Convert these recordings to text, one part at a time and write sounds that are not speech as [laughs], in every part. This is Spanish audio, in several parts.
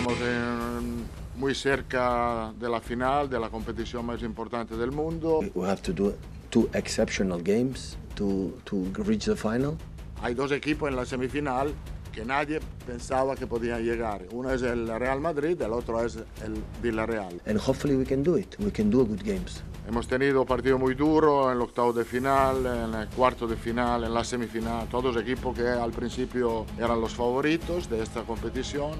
Estamos muy cerca de la final, de la competición más importante del mundo. We have to do two exceptional games to, to reach the final. Hay dos equipos en la semifinal que nadie pensaba que podían llegar. Uno es el Real Madrid, el otro es el Villarreal. And hopefully we can do it. We can do good games. Hemos tenido partido muy duro en el octavo de final, en el cuarto de final, en la semifinal. Todos equipos que al principio eran los favoritos de esta competición.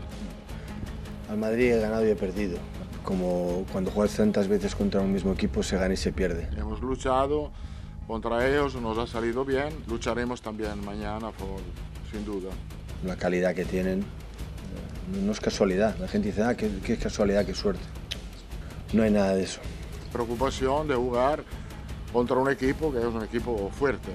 Al Madrid he ganado y he perdido. Como cuando juegas tantas veces contra un mismo equipo, se gana y se pierde. Hemos luchado contra ellos, nos ha salido bien. Lucharemos también mañana, por, sin duda. La calidad que tienen no es casualidad. La gente dice, ah, qué, qué casualidad, qué suerte. No hay nada de eso. Preocupación de jugar contra un equipo que es un equipo fuerte.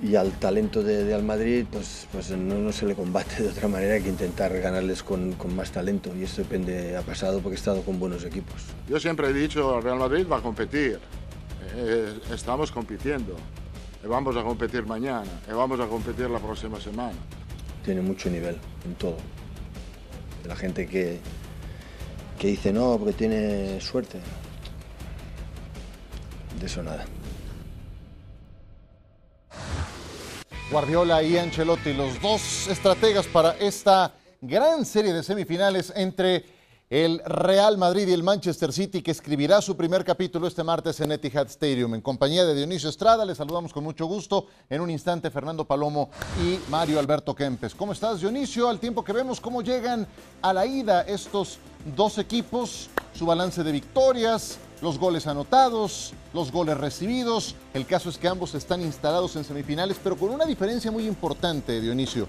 Y al talento de, de Al Madrid, pues, pues no, no, se le combate de otra manera que intentar ganarles con, con, más talento. Y eso depende, ha pasado porque he estado con buenos equipos. Yo siempre he dicho, el Real Madrid va a competir. Eh, estamos compitiendo. Y vamos a competir mañana. Y vamos a competir la próxima semana. Tiene mucho nivel en todo. La gente que, que dice no, porque tiene suerte. De eso nada. Guardiola y Ancelotti, los dos estrategas para esta gran serie de semifinales entre el Real Madrid y el Manchester City, que escribirá su primer capítulo este martes en Etihad Stadium. En compañía de Dionisio Estrada, les saludamos con mucho gusto. En un instante, Fernando Palomo y Mario Alberto Kempes. ¿Cómo estás, Dionisio? Al tiempo que vemos cómo llegan a la ida estos dos equipos, su balance de victorias, los goles anotados, los goles recibidos. El caso es que ambos están instalados en semifinales, pero con una diferencia muy importante, Dionisio.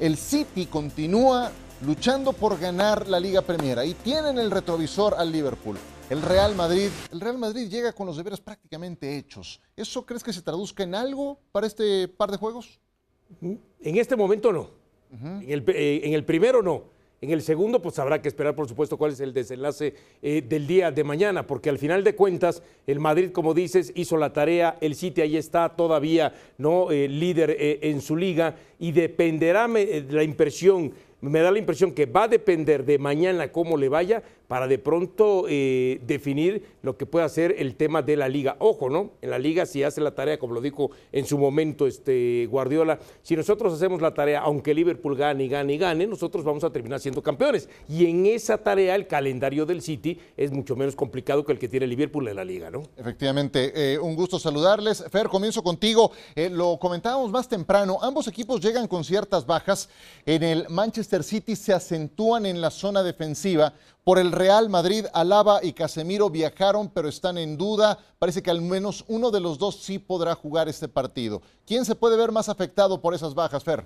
El City continúa luchando por ganar la Liga Premier. Ahí tienen el retrovisor al Liverpool. El Real Madrid, el Real Madrid llega con los deberes prácticamente hechos. ¿Eso crees que se traduzca en algo para este par de juegos? En este momento no. Uh -huh. en, el, eh, en el primero no. En el segundo, pues habrá que esperar, por supuesto, cuál es el desenlace eh, del día de mañana, porque al final de cuentas, el Madrid, como dices, hizo la tarea, el City ahí está todavía, ¿no? Eh, líder en su liga, y dependerá de la impresión, me da la impresión que va a depender de mañana cómo le vaya para de pronto eh, definir lo que pueda ser el tema de la liga. Ojo, ¿no? En la liga si hace la tarea, como lo dijo en su momento este Guardiola, si nosotros hacemos la tarea, aunque Liverpool gane y gane y gane, nosotros vamos a terminar siendo campeones. Y en esa tarea el calendario del City es mucho menos complicado que el que tiene Liverpool en la liga, ¿no? Efectivamente, eh, un gusto saludarles. Fer, comienzo contigo. Eh, lo comentábamos más temprano, ambos equipos llegan con ciertas bajas. En el Manchester City se acentúan en la zona defensiva. Por el Real Madrid, Alaba y Casemiro viajaron, pero están en duda. Parece que al menos uno de los dos sí podrá jugar este partido. ¿Quién se puede ver más afectado por esas bajas, Fer?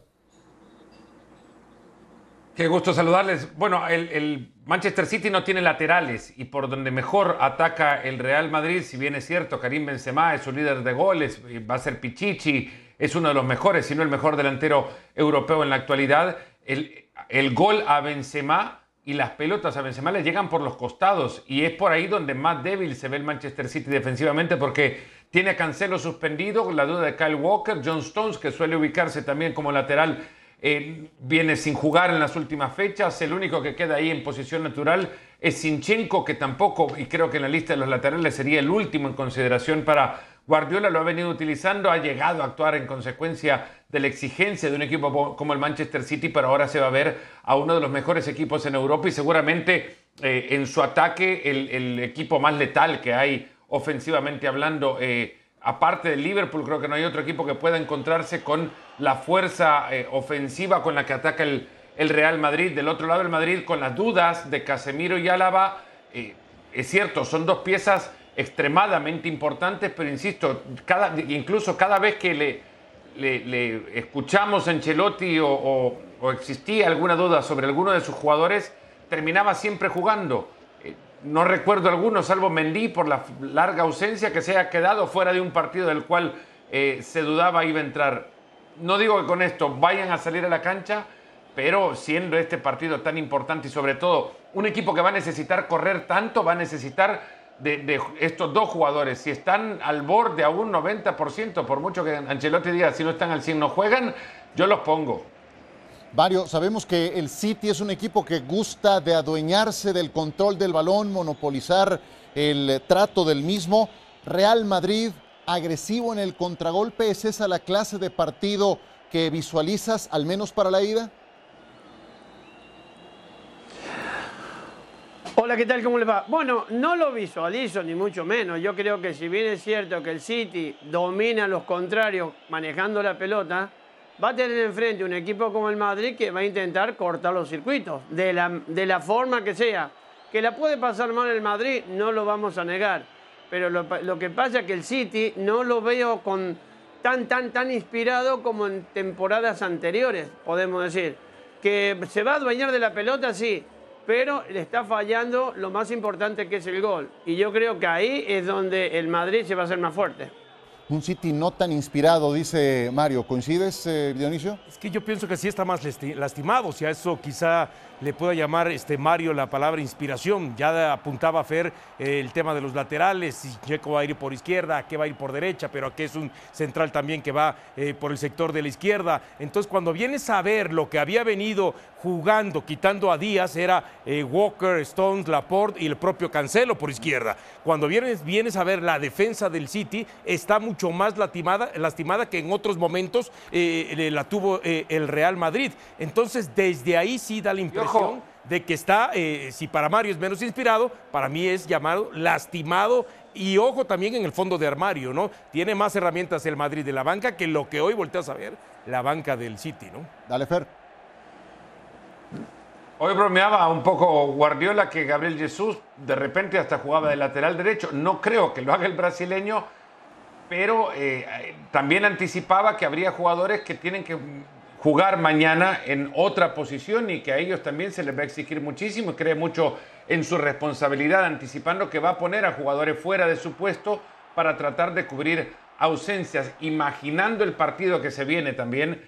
Qué gusto saludarles. Bueno, el, Manchester City no tiene laterales y por donde mejor ataca el Real Madrid, si bien es cierto, Karim Benzema es su líder de goles, va a ser Pichichi, es uno de los mejores, si no el mejor delantero europeo en la actualidad. El, el gol a Benzema y las pelotas a Benzema le llegan por los costados y es por ahí donde más débil se ve el Manchester City defensivamente porque tiene a Cancelo suspendido, la duda de Kyle Walker, John Stones que suele ubicarse también como lateral eh, viene sin jugar en las últimas fechas, el único que queda ahí en posición natural es Sinchenko que tampoco y creo que en la lista de los laterales sería el último en consideración para Guardiola lo ha venido utilizando, ha llegado a actuar en consecuencia de la exigencia de un equipo como el Manchester City, pero ahora se va a ver a uno de los mejores equipos en Europa y seguramente eh, en su ataque el, equipo más letal que hay ofensivamente hablando. Eh, aparte del Liverpool, creo que no hay otro equipo que pueda encontrarse con la fuerza eh, ofensiva con la que ataca el, el, Real Madrid. Del otro lado, el Madrid con las dudas de Casemiro y Álava. es cierto, son dos piezas extremadamente importantes, pero insisto, cada, incluso cada vez que le, escuchamos a Ancelotti o, existía alguna duda sobre alguno de sus jugadores, terminaba siempre jugando. Eh, no recuerdo alguno, salvo Mendy, por la larga ausencia que se haya quedado fuera de un partido del cual eh, se dudaba iba a entrar. No digo que con esto vayan a salir a la cancha, pero siendo este partido tan importante y sobre todo un equipo que va a necesitar correr tanto, va a necesitar de, estos dos jugadores, si están al borde a un 90%, por mucho que Ancelotti diga si no están al 100 no juegan, yo los pongo. Mario, sabemos que el City es un equipo que gusta de adueñarse del control del balón, monopolizar el trato del mismo. Real Madrid, agresivo en el contragolpe, ¿es esa la clase de partido que visualizas, al menos para la ida? Hola, ¿qué tal? ¿Cómo le va? Bueno, no lo visualizo ni mucho menos. Yo creo que si bien es cierto que el City domina a los contrarios manejando la pelota, va a tener enfrente un equipo como el Madrid que va a intentar cortar los circuitos, de la, de la forma que sea. Que la puede pasar mal el Madrid, no lo vamos a negar. Pero lo, lo que pasa es que el City no lo veo con tan, tan, tan inspirado como en temporadas anteriores, podemos decir. Que se va a adueñar de la pelota, sí, pero le está fallando lo más importante que es el gol. Y yo creo que ahí es donde el Madrid se va a hacer más fuerte. Un City no tan inspirado, dice Mario. ¿Coincides, eh, Dionisio? Es que yo pienso que sí está más lastimado. Si a eso quizá le pueda llamar este Mario la palabra inspiración. Ya apuntaba Fer eh, el tema de los laterales, si Checo va a ir por izquierda, a qué va a ir por derecha, pero aquí es un central también que va eh, por el sector de la izquierda. Entonces, cuando vienes a ver lo que había venido jugando, quitando a Díaz, era eh, Walker, Stones, Laporte y el propio Cancelo por izquierda. Cuando vienes, vienes a ver la defensa del City, está mucho más lastimada, lastimada que en otros momentos la tuvo el Real Madrid. Entonces, desde ahí sí da la impresión de que está, eh, si para Mario es menos inspirado, para mí es llamado lastimado y ojo también en el fondo de armario, ¿no? Tiene más herramientas el Madrid de la banca que lo que hoy volteas a ver, la banca del City, ¿no? Dale, Fer. Hoy bromeaba un poco Guardiola que Gabriel Jesús de repente hasta jugaba de lateral derecho. No creo que lo haga el brasileño, pero eh, también anticipaba que habría jugadores que tienen que jugar mañana en otra posición y que a ellos también se les va a exigir muchísimo y cree mucho en su responsabilidad, anticipando que va a poner a jugadores fuera de su puesto para tratar de cubrir ausencias, imaginando el partido que se viene también.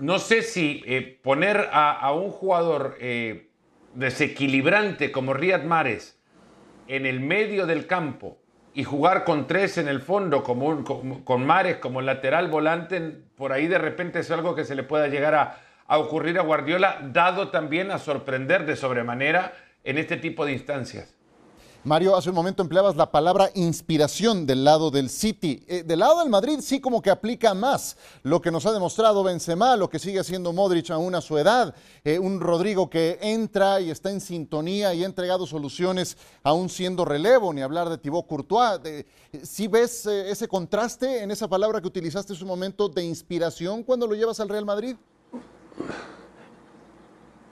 No sé si eh, poner a, un jugador eh, desequilibrante como Riyad Mares en el medio del campo y jugar con tres en el fondo, como con, Mares como lateral volante, por ahí de repente es algo que se le pueda llegar a, a ocurrir a Guardiola, dado también a sorprender de sobremanera en este tipo de instancias. Mario, hace un momento empleabas la palabra inspiración del lado del City. Eh, del lado del Madrid sí como que aplica más lo que nos ha demostrado Benzema, lo que sigue haciendo Modric aún a su edad, eh, un Rodrigo que entra y está en sintonía y ha entregado soluciones aún siendo relevo, ni hablar de Thibaut Courtois. ¿Sí ves eh, ese contraste en esa palabra que utilizaste en su momento de inspiración cuando lo llevas al Real Madrid?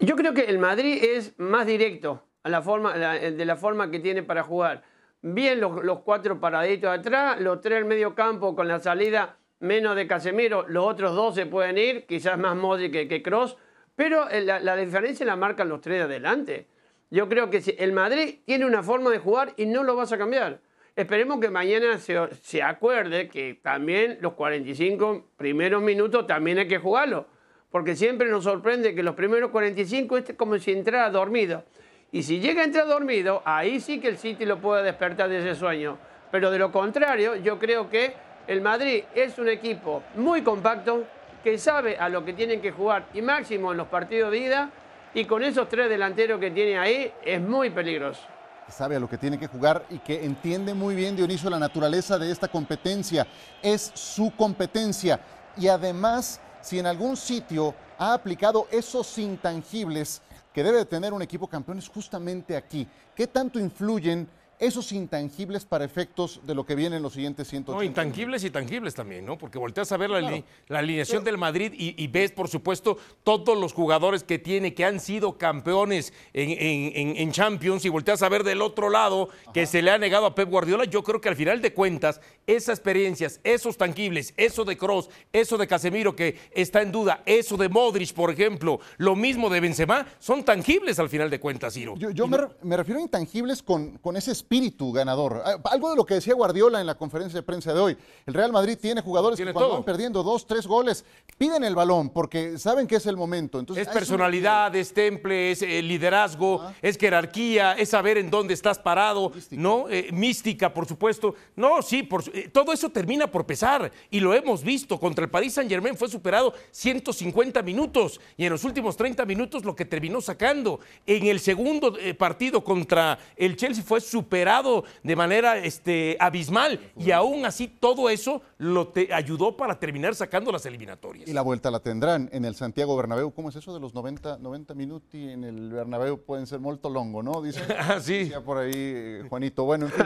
Yo creo que el Madrid es más directo la forma, de la forma que tiene para jugar. Bien los, cuatro paraditos atrás, los tres en medio campo con la salida menos de Casemiro, los otros dos se pueden ir, quizás más Modric que, que Cross, pero eh, la, diferencia la marcan los tres de adelante. Yo creo que el Madrid tiene una forma de jugar y no lo vas a cambiar. Esperemos que mañana se, se acuerde que también los 45 primeros minutos también hay que jugarlo. Porque siempre nos sorprende que los primeros 45 es como si entrara dormido. Y si llega a entrar dormido, ahí sí que el City lo puede despertar de ese sueño. Pero de lo contrario, yo creo que el Madrid es un equipo muy compacto, que sabe a lo que tienen que jugar y máximo en los partidos de ida. Y con esos tres delanteros que tiene ahí, es muy peligroso. Sabe a lo que tiene que jugar y que entiende muy bien, Dionisio, la naturaleza de esta competencia. Es su competencia. Y además, si en algún sitio ha aplicado esos intangibles, que debe tener un equipo campeón es justamente aquí. ¿Qué tanto influyen esos intangibles para efectos de lo que viene en los siguientes 180. No, intangibles y tangibles también, ¿no? Porque volteas a ver la, alineación del Madrid y, ves, por supuesto, todos los jugadores que tiene, que han sido campeones en, Champions, y volteas a ver del otro lado que se le ha negado a Pep Guardiola. Yo creo que al final de cuentas, esas experiencias, esos tangibles, eso de Cross, eso de Casemiro que está en duda, eso de Modric, por ejemplo, lo mismo de Benzema, son tangibles al final de cuentas, Ciro. Yo, me, refiero a intangibles con, con ese espíritu ganador. Ah, Algo de lo que decía Guardiola en la conferencia de prensa de hoy. El Real Madrid tiene jugadores Tiene que cuando todo. van perdiendo dos, tres goles, piden el balón porque saben que es el momento. Entonces, Es personalidad, es temple, es eh, liderazgo, es jerarquía, es saber en dónde estás parado, ¿no? Eh, mística, por supuesto. No, sí, por eh, todo eso termina por pesar y lo hemos visto. Contra el Paris Saint Germain fue superado 150 minutos y en los últimos 30 minutos lo que terminó sacando. En el segundo partido contra el Chelsea fue superado de manera este, abismal y aún así todo eso lo te ayudó para terminar sacando las eliminatorias. Y la vuelta la tendrán en el Santiago Bernabéu. ¿Cómo es eso de los 90, 90 minuti en el Bernabéu? Pueden ser molto longo, ¿no? Dice, [laughs] Ah, sí. decía por ahí eh, Juanito. Bueno, en fin,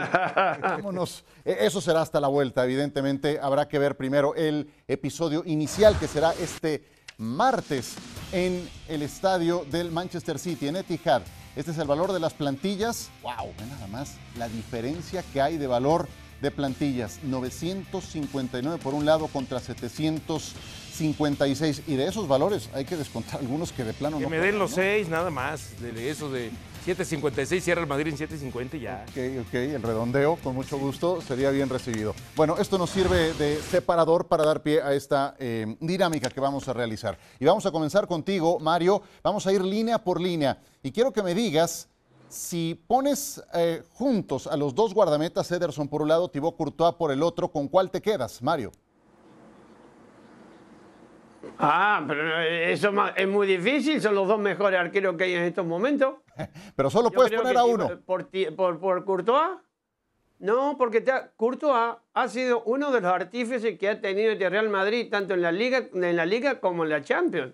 vámonos. Eh, Eso será hasta la vuelta, evidentemente. Habrá que ver primero el episodio inicial que será este martes en el estadio del Manchester City, en Etihad. Este es el valor de las plantillas. ¡Wow! Ve nada más la diferencia que hay de valor de plantillas. 959 por un lado contra 756. Y de esos valores hay que descontar algunos que de plano Que no. me den los seis, nada más. De eso de 7.56, cierra el Madrid en 7.50 y ya. Ok, ok, el redondeo, con mucho gusto, sería bien recibido. Bueno, esto nos sirve de separador para dar pie a esta eh, dinámica que vamos a realizar. Y vamos a comenzar contigo, Mario. Vamos a ir línea por línea. Y quiero que me digas si pones eh, juntos a los dos guardametas, Ederson por un lado, Thibaut Courtois por el otro, ¿con cuál te quedas, Mario? Ah, pero eso es muy difícil, son los dos mejores arqueros que hay en estos momentos. [laughs] Pero solo Yo puedes poner a uno. Por, ti- por, por Courtois. No, porque te ha- Courtois ha sido uno de los artífices que ha tenido este Real Madrid, tanto en la Liga, en la Liga como en la Champions.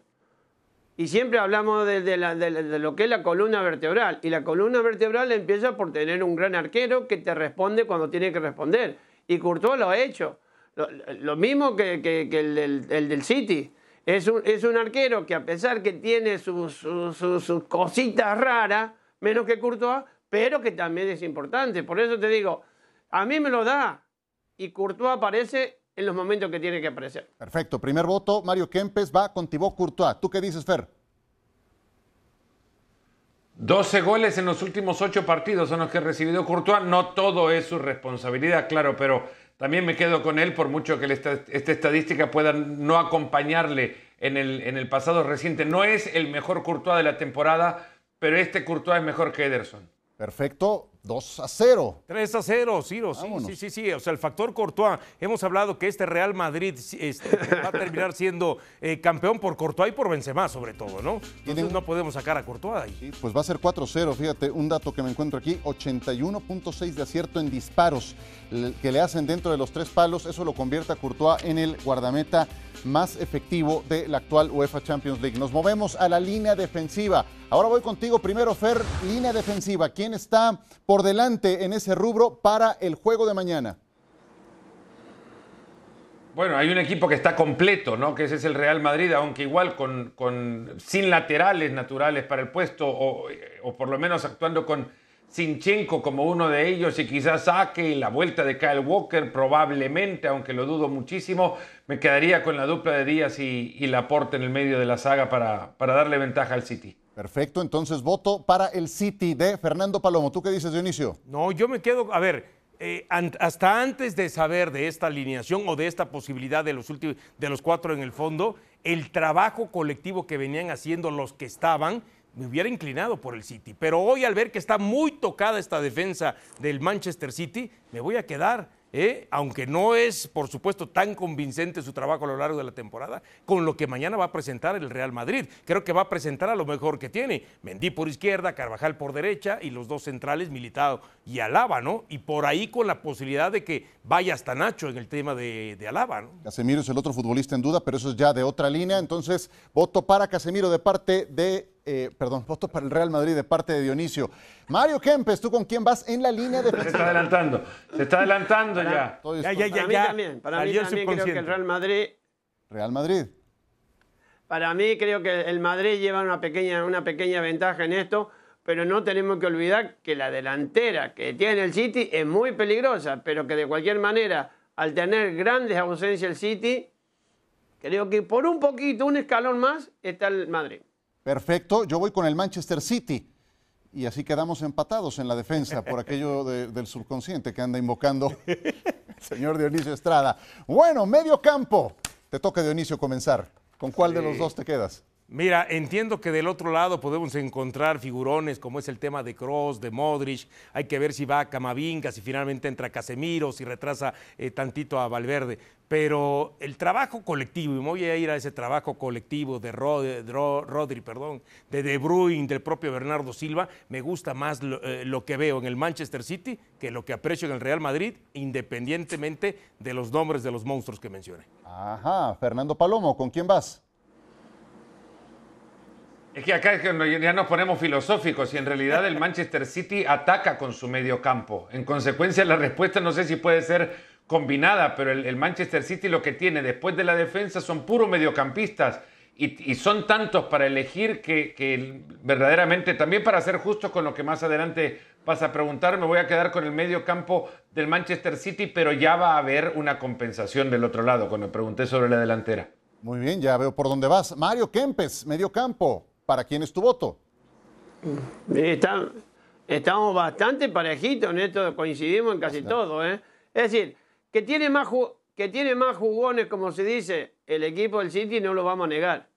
Y siempre hablamos de, de la- de de lo que es la columna vertebral. Y la columna vertebral empieza por tener un gran arquero que te responde cuando tiene que responder. Y Courtois lo ha hecho. Lo, lo mismo que, que- que el, del- el del City. Es un, es un arquero que a pesar que tiene sus, sus- sus- sus cositas raras, menos que Courtois, pero que también es importante. Por eso te digo, a mí me lo da. Y Courtois aparece en los momentos que tiene que aparecer. Perfecto, primer voto, Mario Kempes va con Thibaut Courtois. ¿Tú qué dices, Fer? 12 goles en los últimos 8 partidos son los que ha recibido Courtois. No todo es su responsabilidad, claro, pero también me quedo con él por mucho que esta estadística pueda no acompañarle en el, en el pasado reciente. No es el mejor Courtois de la temporada, pero este Courtois es mejor que Ederson. Perfecto, 2 a 0. 3 a 0, Ciro, sí, Vámonos. sí, sí, sí. O sea, el factor Courtois. Hemos hablado que este Real Madrid este, va a terminar siendo eh, campeón por Courtois y por Benzema, sobre todo, ¿no? Entonces no podemos sacar a Courtois ahí. Sí, pues va a ser 4-0, fíjate, un dato que me encuentro aquí, 81.6 de acierto en disparos que le hacen dentro de los tres palos, eso lo convierte a Courtois en el guardameta más efectivo de la actual UEFA Champions League. Nos movemos a la línea defensiva. Ahora voy contigo primero, Fer, línea defensiva. ¿Quién está por delante en ese rubro para el juego de mañana? Bueno, hay un equipo que está completo, ¿no? Que ese es el Real Madrid, aunque igual con, con- sin laterales naturales para el puesto, o, o por lo menos actuando con Sinchenko como uno de ellos y quizás saque la vuelta de Kyle Walker, probablemente, aunque lo dudo muchísimo, me quedaría con la dupla de Díaz y, y Laporte en el medio de la saga para, para darle ventaja al City. Perfecto, entonces voto para el City de Fernando Palomo. ¿Tú qué dices, Dionisio? No, yo me quedo, a ver, eh, an- hasta antes de saber de esta alineación o de esta posibilidad de los últimos, de los cuatro en el fondo, el trabajo colectivo que venían haciendo los que estaban, me hubiera inclinado por el City. Pero hoy al ver que está muy tocada esta defensa del Manchester City, me voy a quedar. ¿eh? Aunque no es, por supuesto, tan convincente su trabajo a lo largo de la temporada, con lo que mañana va a presentar el Real Madrid. Creo que va a presentar a lo mejor que tiene. Mendy por izquierda, Carvajal por derecha y los dos centrales, Militado y Alaba, ¿no? Y por ahí con la posibilidad de que vaya hasta Nacho en el tema de, de Alaba, ¿no? Casemiro es el otro futbolista en duda, pero eso es ya de otra línea. Entonces, voto para Casemiro de parte de, eh, perdón, voto para el Real Madrid de parte de Dionisio. Mario Kempes, ¿tú con quién vas en la línea Se está adelantando, se está adelantando ya. Ya, ya, ya, Para mí ya. también, para mí también creo que el. Real Madrid Real Madrid. Para mí creo que el Madrid lleva una pequeña, una pequeña ventaja en esto, pero no tenemos que olvidar que la delantera que tiene el City es muy peligrosa, pero que de cualquier manera, al tener grandes ausencias el City, creo que por un poquito, un escalón más, está el Madrid. Perfecto, yo voy con el Manchester City. y así quedamos empatados en la defensa por aquello de- del subconsciente que anda invocando el señor Dionisio Estrada. Bueno, medio campo. Te toca, Dionisio, comenzar. ¿Con cuál de los dos te quedas? Mira, entiendo que del otro lado podemos encontrar figurones como es el tema de Cross, de Modric. Hay que ver si va a Camavinga, si finalmente entra Casemiro, si retrasa eh, tantito a Valverde. Pero el trabajo colectivo, y me voy a ir a ese trabajo colectivo de, Rod- de Ro- Rodri, perdón, de De Bruyne, del propio Bernardo Silva, me gusta más lo, eh, lo que veo en el Manchester City que lo que aprecio en el Real Madrid, independientemente de los nombres de los monstruos que mencioné. Ajá, Fernando Palomo, ¿con quién vas? Es que acá ya nos ponemos filosóficos y en realidad el Manchester City ataca con su medio campo. En consecuencia, la respuesta no sé si puede ser combinada, pero el, Manchester City lo que tiene después de la defensa son puros mediocampistas y, son tantos para elegir que, que verdaderamente, también para ser justos con lo que más adelante vas a preguntar, me voy a quedar con el medio campo del Manchester City, pero ya va a haber una compensación del otro lado cuando pregunté sobre la delantera. Muy bien, ya veo por dónde vas. Mario Kempes, medio campo. ¿Para quién es tu voto? Está- estamos bastante parejitos en esto, coincidimos en casi todo. ¿eh? Es decir, que tiene, más que tiene más jugones, como se dice, el equipo del City no lo vamos a negar.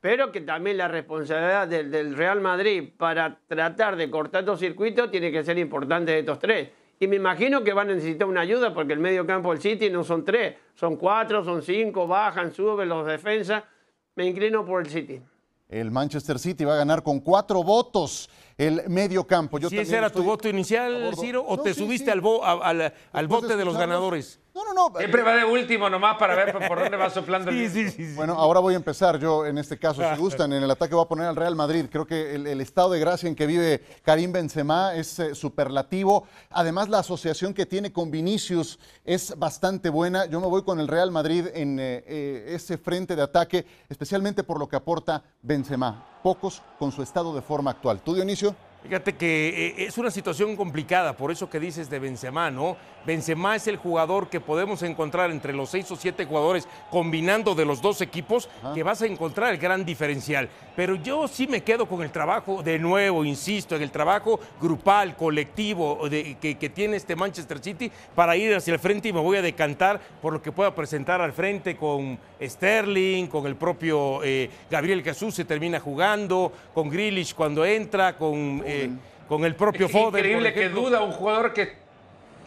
Pero que también la responsabilidad del, del Real Madrid para tratar de cortar estos circuitos tiene que ser importante de estos tres. Y me imagino que van a necesitar una ayuda porque el medio campo del City no son tres, son cuatro, son cinco, bajan, suben los defensas. Me inclino por el City. El Manchester City va a ganar con cuatro votos el medio campo. Yo ¿Si ese era tu voto inicial. Ciro, o No, te sí, subiste sí. al, bo- a- al, bote de los ganadores? No, no, no. Siempre va de último nomás para ver por dónde va soplando el Sí, viento. sí, sí. sí. Bueno, ahora voy a empezar yo en este caso, si gustan, en el ataque voy a poner al Real Madrid. Creo que el, el estado de gracia en que vive Karim Benzema es eh, superlativo. Además, la asociación que tiene con Vinicius es bastante buena. Yo me voy con el Real Madrid en eh, eh, ese frente de ataque, especialmente por lo que aporta Benzema. Pocos con su estado de forma actual. ¿Tú, Dionisio? Fíjate que eh, es una situación complicada, por eso que dices de Benzema, ¿no? Benzema es el jugador que podemos encontrar entre los seis o siete jugadores combinando de los dos equipos que vas a encontrar el gran diferencial. Pero yo sí me quedo con el trabajo, de nuevo, insisto, en el trabajo grupal, colectivo de- que, que tiene este Manchester City para ir hacia el frente y me voy a decantar por lo que pueda presentar al frente con Sterling, con el propio eh, Gabriel Jesús se termina jugando, con Grealish cuando entra, con, eh, con el propio Es Foden. increíble que duda un jugador que, que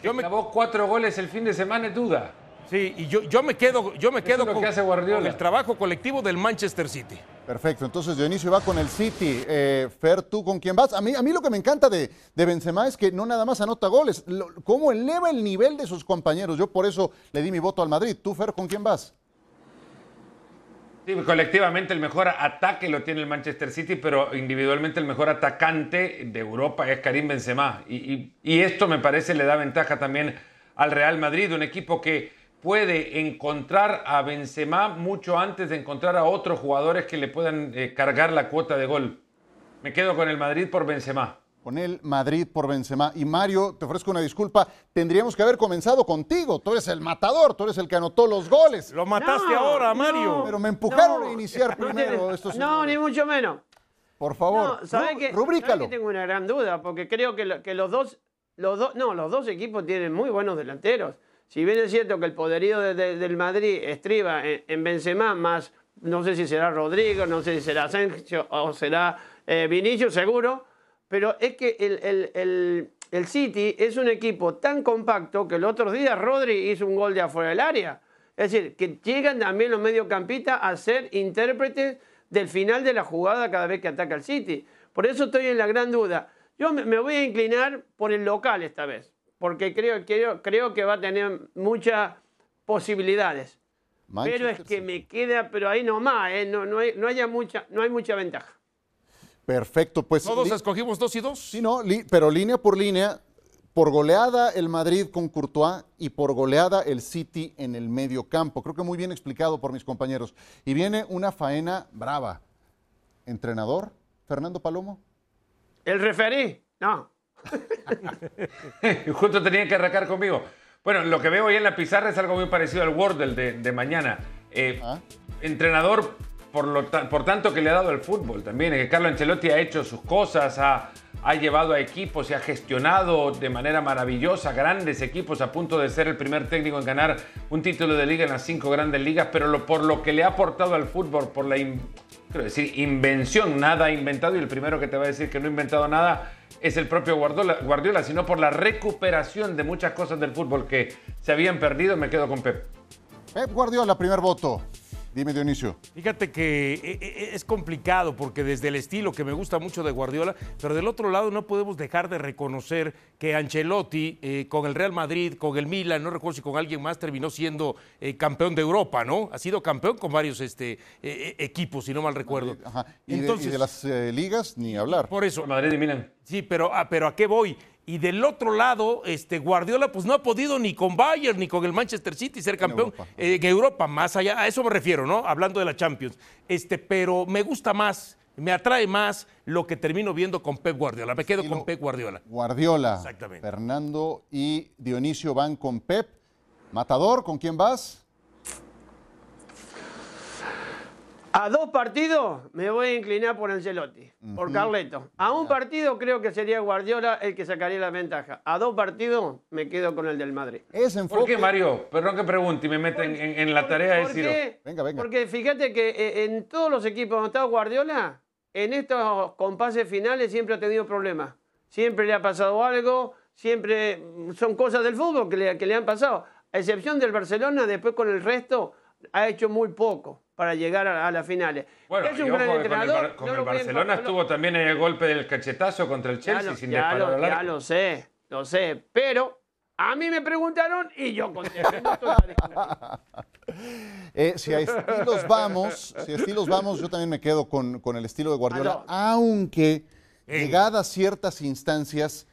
Yo me- clavó cuatro goles el fin de semana, es duda. Sí, y yo, yo me quedo, yo me Eso quedo con, que hace Guardiola. con el trabajo colectivo del Manchester City. Perfecto, entonces Dionisio va con el City. Eh, Fer, ¿tú con quién vas? A mí, a mí lo que me encanta de, de Benzema es que no nada más anota goles, lo- cómo eleva el nivel de sus compañeros. Yo por eso le di mi voto al Madrid. ¿Tú, Fer, con quién vas? Colectivamente el mejor ataque lo tiene el Manchester City, pero individualmente el mejor atacante de Europa es Karim Benzema. Y esto me parece le da ventaja también al Real Madrid, un equipo que puede encontrar a Benzema mucho antes de encontrar a otros jugadores que le puedan eh, cargar la cuota de gol. Me quedo con el Madrid por Benzema. Con el Madrid por Benzema. Y Mario, te ofrezco una disculpa, tendríamos que haber comenzado contigo. Tú eres el matador, tú eres el que anotó los goles. Lo mataste No, ahora, no. Mario. Pero me empujaron No. a iniciar [laughs] primero estos No, ni mucho menos. Por favor, No, ¿sabes ru- qué? rubrícalo. ¿Sabes que tengo una gran duda? Porque creo que, lo- que los dos, los dos, no, los dos equipos tienen muy buenos delanteros. Si bien es cierto que el poderío de- de- del Madrid estriba en, en Benzema, más no sé si será Rodrigo, no sé si será Asensio o será eh, Vinicius, seguro. Pero es que el, el- el- el City es un equipo tan compacto que el otro día Rodri hizo un gol de afuera del área. Es decir, que llegan también los mediocampistas a ser intérpretes del final de la jugada cada vez que ataca el City. Por eso estoy en la gran duda. Yo me, voy a inclinar por el local esta vez, porque creo, creo, creo que va a tener muchas posibilidades. pero es Manchester que me queda, pero ahí nomás, ¿eh? no, no, hay, no, haya mucha, no hay mucha ventaja. Perfecto, pues. Todos escogimos dos y dos. Sí, no, pero línea por línea, por goleada el Madrid con Courtois y por goleada el City en el medio campo. Creo que muy bien explicado por mis compañeros. Y viene una faena brava. Entrenador, Fernando Palomo. ¿El referí? No. [laughs] Justo tenía que arrancar conmigo. Bueno, lo que veo ahí en la pizarra es algo muy parecido al Wordle de, de mañana. Eh, Ah. Entrenador, por, lo por tanto que le ha dado el fútbol también. Es que Carlo Ancelotti ha hecho sus cosas, ha, ha llevado a equipos y ha gestionado de manera maravillosa grandes equipos a punto de ser el primer técnico en ganar un título de liga en las cinco grandes ligas, pero lo, por lo que le ha aportado al fútbol, por la quiero decir, invención, nada inventado, y el primero que te va a decir que no ha inventado nada es el propio Guardiola, Guardiola, sino por la recuperación de muchas cosas del fútbol que se habían perdido, me quedo con Pep. Pep Guardiola, primer voto. Dime, Dionisio. Fíjate que eh, eh, es complicado porque desde el estilo que me gusta mucho de Guardiola, pero del otro lado no podemos dejar de reconocer que Ancelotti eh, con el Real Madrid, con el Milan, no recuerdo si con alguien más terminó siendo campeón de Europa, ¿no? Ha sido campeón con varios este, equipos, si no mal recuerdo. Y, Entonces, de, las ligas ni hablar. Por eso. Madrid y Milan. Sí, pero, ah, pero ¿a qué voy? Y del otro lado, este Guardiola pues no ha podido ni con Bayern ni con el Manchester City ser campeón en Europa, más allá, a eso me refiero, ¿no? Hablando de la Champions. Este, pero me gusta más, me atrae más lo que termino viendo con Pep Guardiola. Me quedo con Pep Guardiola. Guardiola. Exactamente. Fernando y Dionisio van con Pep. Matador, ¿con quién vas? A dos partidos me voy a inclinar por Ancelotti, por Carleto. A un partido creo que sería Guardiola el que sacaría la ventaja. A dos partidos me quedo con el del Madrid. ¿Por qué, Mario? Perdón que pregunte y me meten en, la tarea de decir. Venga, venga. Porque fíjate que eh, en todos los equipos donde está Guardiola, en estos compases finales siempre ha tenido problemas. Siempre le ha pasado algo, siempre son cosas del fútbol que le, que le han pasado. A excepción del Barcelona, después con el resto ha hecho muy poco para llegar a, las finales. Bueno, es un gran entrenador, con el, Barcelona estuvo también en el golpe del cachetazo contra el Chelsea sin ya lo, ya lo sé, lo sé, pero a mí me preguntaron y yo contesté. [laughs] eh, si a estilos vamos, si a estilos vamos, yo también me quedo con, con el estilo de Guardiola, aunque llegadas ciertas instancias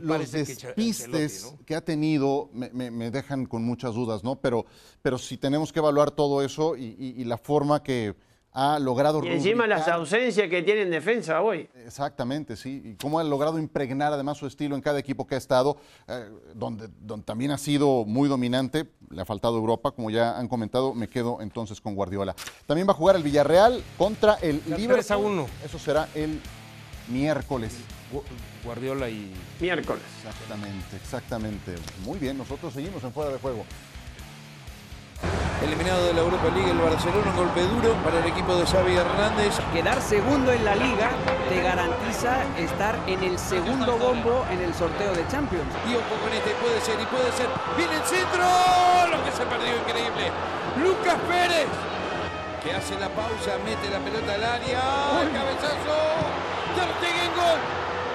los despistes que, ha tenido me, dejan con muchas dudas, ¿no? Pero, pero si tenemos que evaluar todo eso y, la forma que ha logrado... Y encima las ausencias que tiene en defensa hoy. Exactamente, sí. Y cómo ha logrado impregnar además su estilo en cada equipo que ha estado, eh, donde, donde también ha sido muy dominante. Le ha faltado Europa, como ya han comentado. Me quedo entonces con Guardiola. También va a jugar el Villarreal contra el Liverpool. a 1. Eso será el miércoles. Guardiola y... Miércoles. Exactamente, exactamente. Muy bien, nosotros seguimos en fuera de juego. Eliminado de la Europa League el Barcelona, un golpe duro para el equipo de Xavi Hernández. Quedar segundo en la liga te garantiza estar en el segundo bombo en el sorteo de Champions. Y un poco en este puede ser y puede ser. Viene el centro, lo que se perdió increíble. Lucas Pérez, que hace la pausa, mete la pelota al área, el cabezazo, Gol.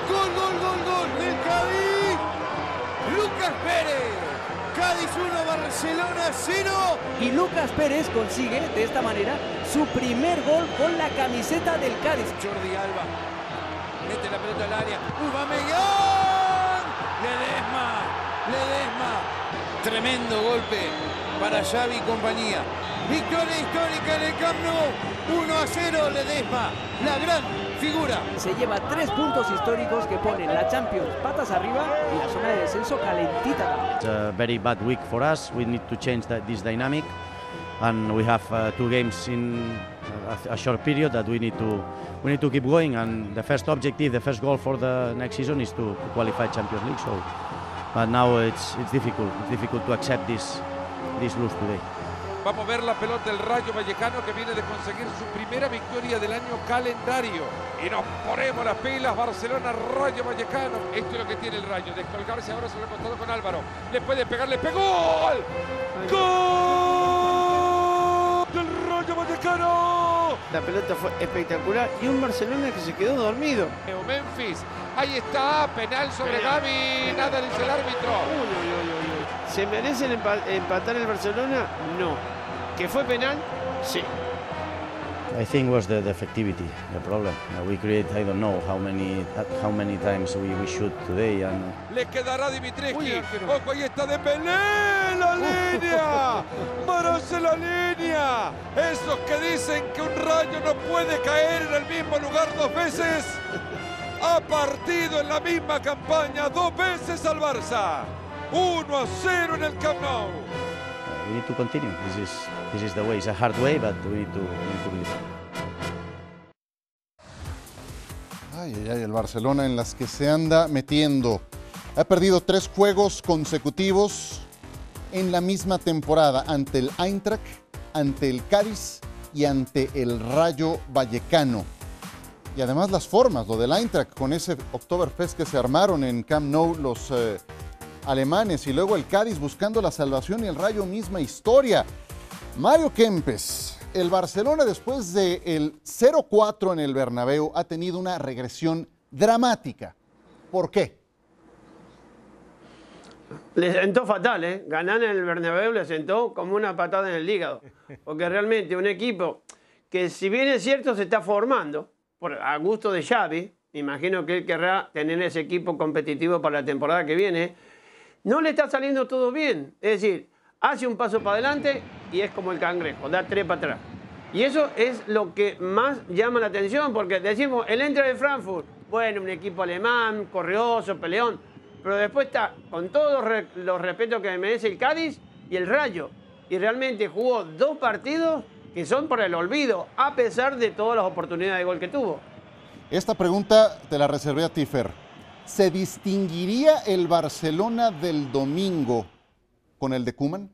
Gol, gol, gol, gol del Cádiz. Lucas Pérez. Cádiz 1, Barcelona 0. Y Lucas Pérez consigue de esta manera su primer gol con la camiseta del Cádiz. Jordi Alba mete la pelota al área. Ledesma, le Ledesma. Tremendo golpe para Xavi y compañía. Victoria histórica en el Camp Nou. 1 a 0 Ledesma. La gran figura. Se lleva tres puntos históricos que ponen la Champions patas arriba y la zona de descenso calentita. It's a very bad week for us. We need to change that, this dynamic. And we have uh, two games in a, a, short period that we need to we need to keep going. And the first objective, the first goal for the next season is to, to qualify Champions League. So, but now it's it's difficult. It's difficult to accept this this lose today. Va a mover la pelota el Rayo Vallecano que viene de conseguir su primera victoria del año calendario. Y nos ponemos las pilas, Barcelona, Rayo Vallecano. Esto es lo que tiene el Rayo, descolgarse ahora se lo ha contado con Álvaro. Le puede pegar, le pegó. ¡Gol! ¡Gol! Del Rayo Vallecano. La pelota fue espectacular y un Barcelona que se quedó dormido. Memphis, ahí está, penal sobre Gaby, nada dice el árbitro. ¿Se merecen empatar el Barcelona? No. ¿Que fue penal? Sí. I think was the, the effectivity the problem. We create I don't know how many how many times we, we shoot today and le quedará Dimitrescu. Ojo ahí está de Pelé la línea. [laughs] Marose la línea. Esos que dicen que un rayo no puede caer en el mismo lugar dos veces. Ha partido en la misma campaña dos veces al Barça. 1 a 0 en el Camp Nou. Uh, we need to continue. This is this is the way. It's a hard way, but we need to we need to believe. Ay, Ay, ay, ay, el Barcelona en las que se anda metiendo. Ha perdido tres juegos consecutivos en la misma temporada ante el Eintracht, ante el Cádiz y ante el Rayo Vallecano. Y además las formas, lo del Eintracht con ese Oktoberfest que se armaron en Camp Nou los eh, alemanes y luego el Cádiz buscando la salvación y el Rayo misma historia. Mario Kempes, el Barcelona después del 0-4 en el Bernabéu ha tenido una regresión dramática. ¿Por qué? Le sentó fatal, ¿eh? Ganar en el Bernabéu le sentó como una patada en el hígado. Porque realmente un equipo que si bien es cierto se está formando, por, a gusto de Xavi, imagino que él querrá tener ese equipo competitivo para la temporada que viene, no le está saliendo todo bien. Es decir, hace un paso para adelante y es como el cangrejo, da tres para atrás. Y eso es lo que más llama la atención, porque decimos, el entra de Frankfurt, bueno, un equipo alemán, correoso, peleón, pero después está con todos los respetos que merece el Cádiz y el Rayo. Y realmente jugó dos partidos que son por el olvido, a pesar de todas las oportunidades de gol que tuvo. Esta pregunta te la reservé a Tifer. ¿Se distinguiría el Barcelona del domingo con el de Kuman?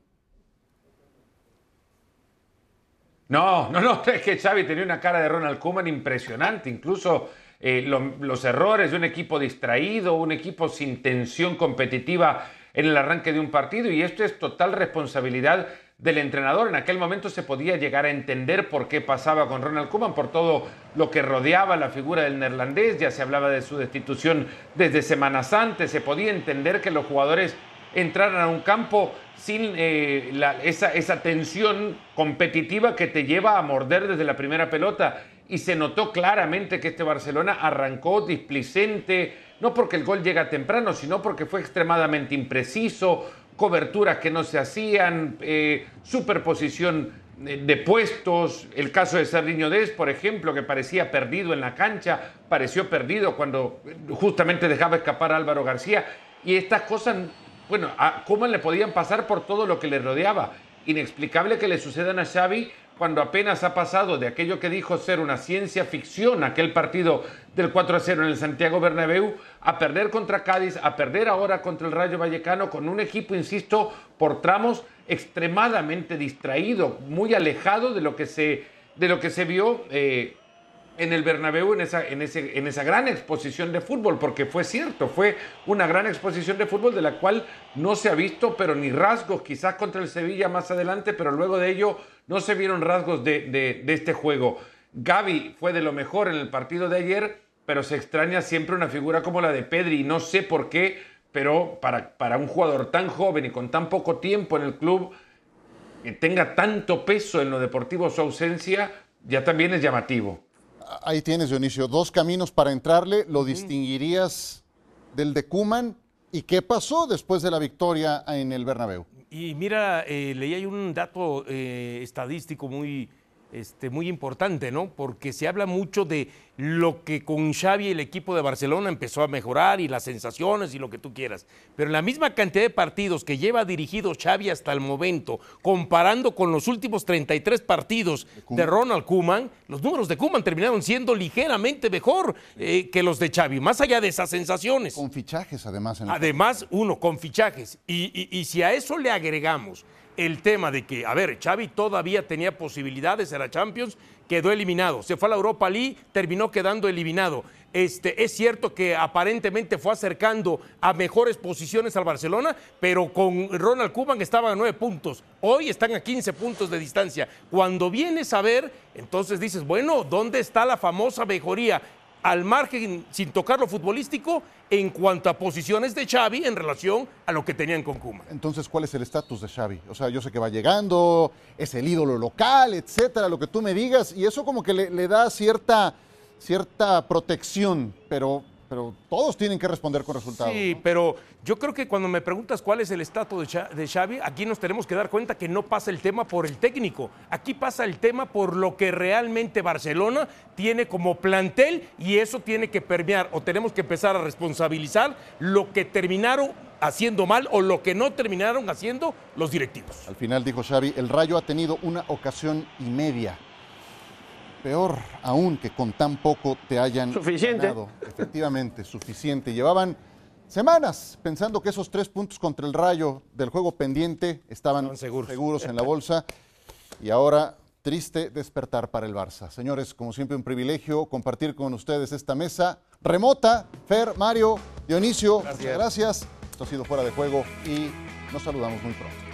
No, no, no, [laughs] es que Xavi tenía una cara de Ronald Koeman impresionante, incluso eh, los errores de un equipo distraído, un equipo sin tensión competitiva en el arranque de un partido y esto es total responsabilidad del entrenador. En aquel momento se podía llegar a entender por qué pasaba con Ronald Koeman, por todo lo que rodeaba la figura del neerlandés, ya se hablaba de su destitución desde semanas antes, se podía entender que los jugadores entraran a un campo sin eh, esa, esa tensión competitiva que te lleva a morder desde la primera pelota. Y se notó claramente que este Barcelona arrancó displicente, no porque el gol llega temprano, sino porque fue extremadamente impreciso, coberturas que no se hacían, eh, superposición de puestos, el caso de Sardiño Dez, por ejemplo, que parecía perdido en la cancha, pareció perdido cuando justamente dejaba escapar a Álvaro García, y estas cosas bueno, a le podían pasar por todo lo que le rodeaba. Inexplicable que le sucedan a Xavi cuando apenas ha pasado de aquello que dijo ser una ciencia ficción, aquel partido del 4 a 0 en el Santiago Bernabéu, a perder contra Cádiz, a perder ahora contra el Rayo Vallecano, con un equipo, insisto, por tramos extremadamente distraído, muy alejado de lo que se, de lo que se vio. Eh, en el Bernabéu en esa, en, ese, en esa gran exposición de fútbol, porque fue cierto, fue una gran exposición de fútbol de la cual no se ha visto, pero ni rasgos, quizás contra el Sevilla más adelante, pero luego de ello no se vieron rasgos de, este juego. Gaby fue de lo mejor en el partido de ayer, pero se extraña siempre una figura como la de Pedri, y no sé por qué, pero para, para un jugador tan joven y con tan poco tiempo en el club, que tenga tanto peso en lo deportivo su ausencia, ya también es llamativo ahí tienes, Dionisio, dos caminos para entrarle. ¿Lo distinguirías del de Cuman? ¿Y qué pasó después de la victoria en el Bernabéu? Y mira, eh, leí ahí un dato eh, estadístico muy, este, muy importante, ¿no? Porque se habla mucho de lo que con Xavi el equipo de Barcelona empezó a mejorar y las sensaciones y lo que tú quieras. Pero en la misma cantidad de partidos que lleva dirigido Xavi hasta el momento, comparando con los últimos 33 partidos de, Ronald Koeman, los números de Koeman terminaron siendo ligeramente mejor eh, que los de Xavi, más allá de esas sensaciones. Con fichajes, además. además, uno, con fichajes. y si a eso le agregamos el tema de que, a ver, Xavi todavía tenía posibilidades, era Champions, quedó eliminado. Se fue a la Europa League, terminó quedando eliminado. Este, es cierto que aparentemente fue acercando a mejores posiciones al Barcelona, pero con Ronald Koeman estaban a nueve puntos. Hoy están a 15 puntos de distancia. Cuando vienes a ver, entonces dices, bueno, ¿dónde está la famosa mejoría? Al margen, sin tocar lo futbolístico, en cuanto a posiciones de Xavi en relación a lo que tenían con Kuma. Entonces, ¿cuál es el estatus de Xavi? O sea, yo sé que va llegando, es el ídolo local, etcétera, lo que tú me digas, y eso como que le, le da cierta, cierta protección, pero pero todos tienen que responder con resultados. Sí, pero yo creo que cuando me preguntas cuál es el estatus de Xavi, aquí nos tenemos que dar cuenta que no pasa el tema por el técnico, aquí pasa el tema por lo que realmente Barcelona tiene como plantel y eso tiene que permear o tenemos que empezar a responsabilizar lo que terminaron haciendo mal o lo que no terminaron haciendo los directivos. Al final dijo Xavi, el Rayo ha tenido una ocasión y media peor aún que con tan poco te hayan Suficiente. ganado. Efectivamente, suficiente. Llevaban semanas pensando que esos tres puntos contra el Rayo del juego pendiente estaban seguros. en la bolsa y ahora triste despertar para el Barça. Señores, como siempre un privilegio compartir con ustedes esta mesa remota. Fer, Mario, Dionisio, gracias. gracias. Esto ha sido fuera de juego y nos saludamos muy pronto.